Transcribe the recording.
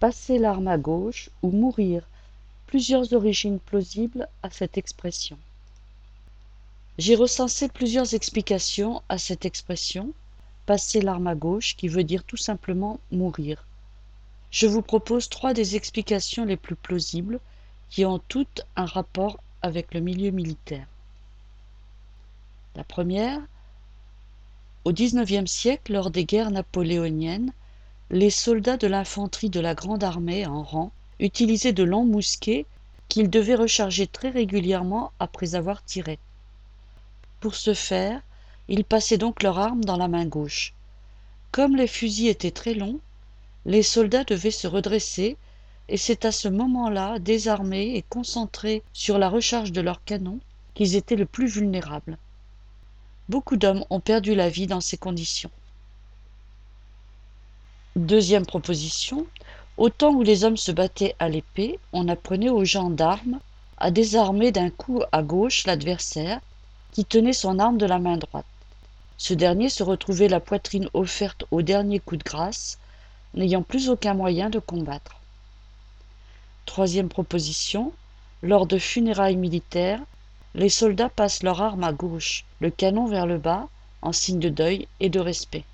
passer l'arme à gauche ou mourir. Plusieurs origines plausibles à cette expression. J'ai recensé plusieurs explications à cette expression passer l'arme à gauche qui veut dire tout simplement mourir. Je vous propose trois des explications les plus plausibles qui ont toutes un rapport avec le milieu militaire. La première, au XIXe siècle, lors des guerres napoléoniennes, les soldats de l'infanterie de la Grande Armée en rang utilisaient de longs mousquets qu'ils devaient recharger très régulièrement après avoir tiré. Pour ce faire, ils passaient donc leur arme dans la main gauche. Comme les fusils étaient très longs, les soldats devaient se redresser et c'est à ce moment-là, désarmés et concentrés sur la recharge de leurs canons, qu'ils étaient le plus vulnérables. Beaucoup d'hommes ont perdu la vie dans ces conditions. Deuxième proposition, au temps où les hommes se battaient à l'épée, on apprenait aux gendarmes à désarmer d'un coup à gauche l'adversaire qui tenait son arme de la main droite. Ce dernier se retrouvait la poitrine offerte au dernier coup de grâce, n'ayant plus aucun moyen de combattre. Troisième proposition, lors de funérailles militaires, les soldats passent leur arme à gauche, le canon vers le bas, en signe de deuil et de respect.